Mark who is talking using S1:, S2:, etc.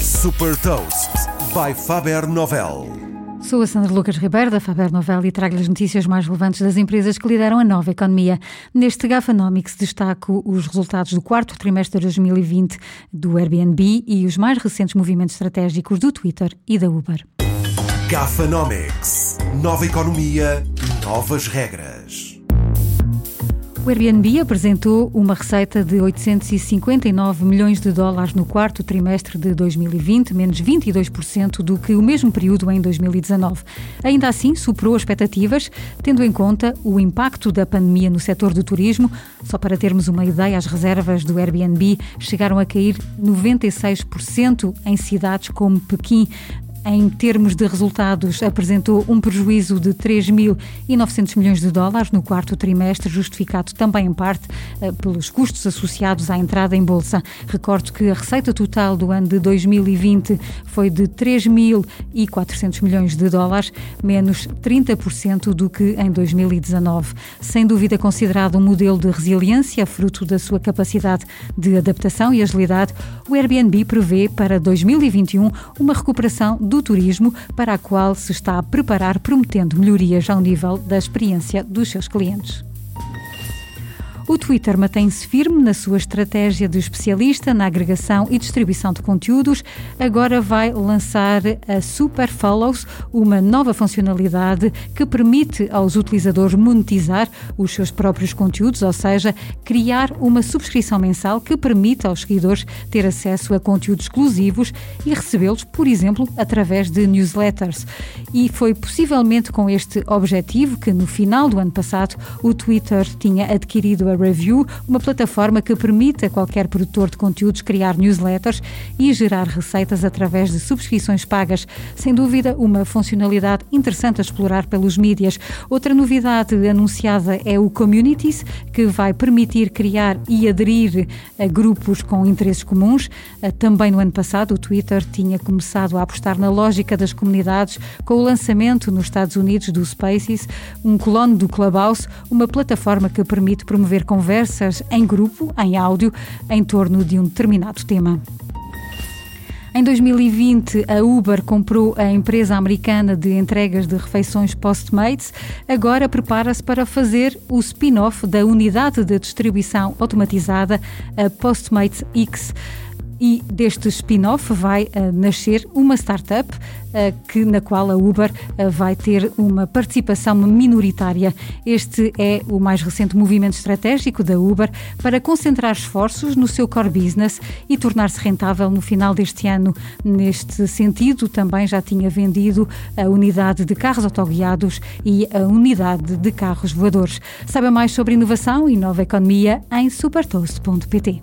S1: Super Toast by Faber Novel.
S2: Sou a Sandra Lucas Ribeiro da Faber Novel e trago-lhe as notícias mais relevantes das empresas que lideram a nova economia. Neste Gafanomics destaco os resultados do quarto trimestre de 2020 do Airbnb e os mais recentes movimentos estratégicos do Twitter e da Uber.
S1: Gafanomics. Nova economia, novas regras.
S2: O Airbnb apresentou uma receita de 859 milhões de dólares no quarto trimestre de 2020, menos 22% do que o mesmo período em 2019. Ainda assim, superou as expectativas, tendo em conta o impacto da pandemia no setor do turismo. Só para termos uma ideia, as reservas do Airbnb chegaram a cair 96% em cidades como Pequim, em termos de resultados, apresentou um prejuízo de 3.900 milhões de dólares no quarto trimestre, justificado também em parte eh, pelos custos associados à entrada em bolsa. Recordo que a receita total do ano de 2020 foi de 3.400 milhões de dólares, menos 30% do que em 2019. Sem dúvida considerado um modelo de resiliência, fruto da sua capacidade de adaptação e agilidade, o Airbnb prevê para 2021 uma recuperação do turismo, para a qual se está a preparar, prometendo melhorias ao nível da experiência dos seus clientes. O Twitter mantém-se firme na sua estratégia de especialista na agregação e distribuição de conteúdos. Agora vai lançar a Super Follows, uma nova funcionalidade que permite aos utilizadores monetizar os seus próprios conteúdos, ou seja, criar uma subscrição mensal que permite aos seguidores ter acesso a conteúdos exclusivos e recebê-los, por exemplo, através de newsletters. E foi possivelmente com este objetivo que, no final do ano passado, o Twitter tinha adquirido a Review, uma plataforma que permite a qualquer produtor de conteúdos criar newsletters e gerar receitas através de subscrições pagas. Sem dúvida, uma funcionalidade interessante a explorar pelos mídias. Outra novidade anunciada é o Communities, que vai permitir criar e aderir a grupos com interesses comuns. Também no ano passado, o Twitter tinha começado a apostar na lógica das comunidades com o lançamento nos Estados Unidos do Spaces, um clone do Clubhouse, uma plataforma que permite promover conversas em grupo, em áudio, em torno de um determinado tema. Em 2020, a Uber comprou a empresa americana de entregas de refeições Postmates. Agora prepara-se para fazer o spin-off da unidade de distribuição automatizada, a Postmates X e deste spin-off vai uh, nascer uma startup uh, que, na qual a Uber uh, vai ter uma participação minoritária. Este é o mais recente movimento estratégico da Uber para concentrar esforços no seu core business e tornar-se rentável no final deste ano. Neste sentido, também já tinha vendido a unidade de carros autoguiados e a unidade de carros voadores. Saiba mais sobre inovação e nova economia em supertoast.pt.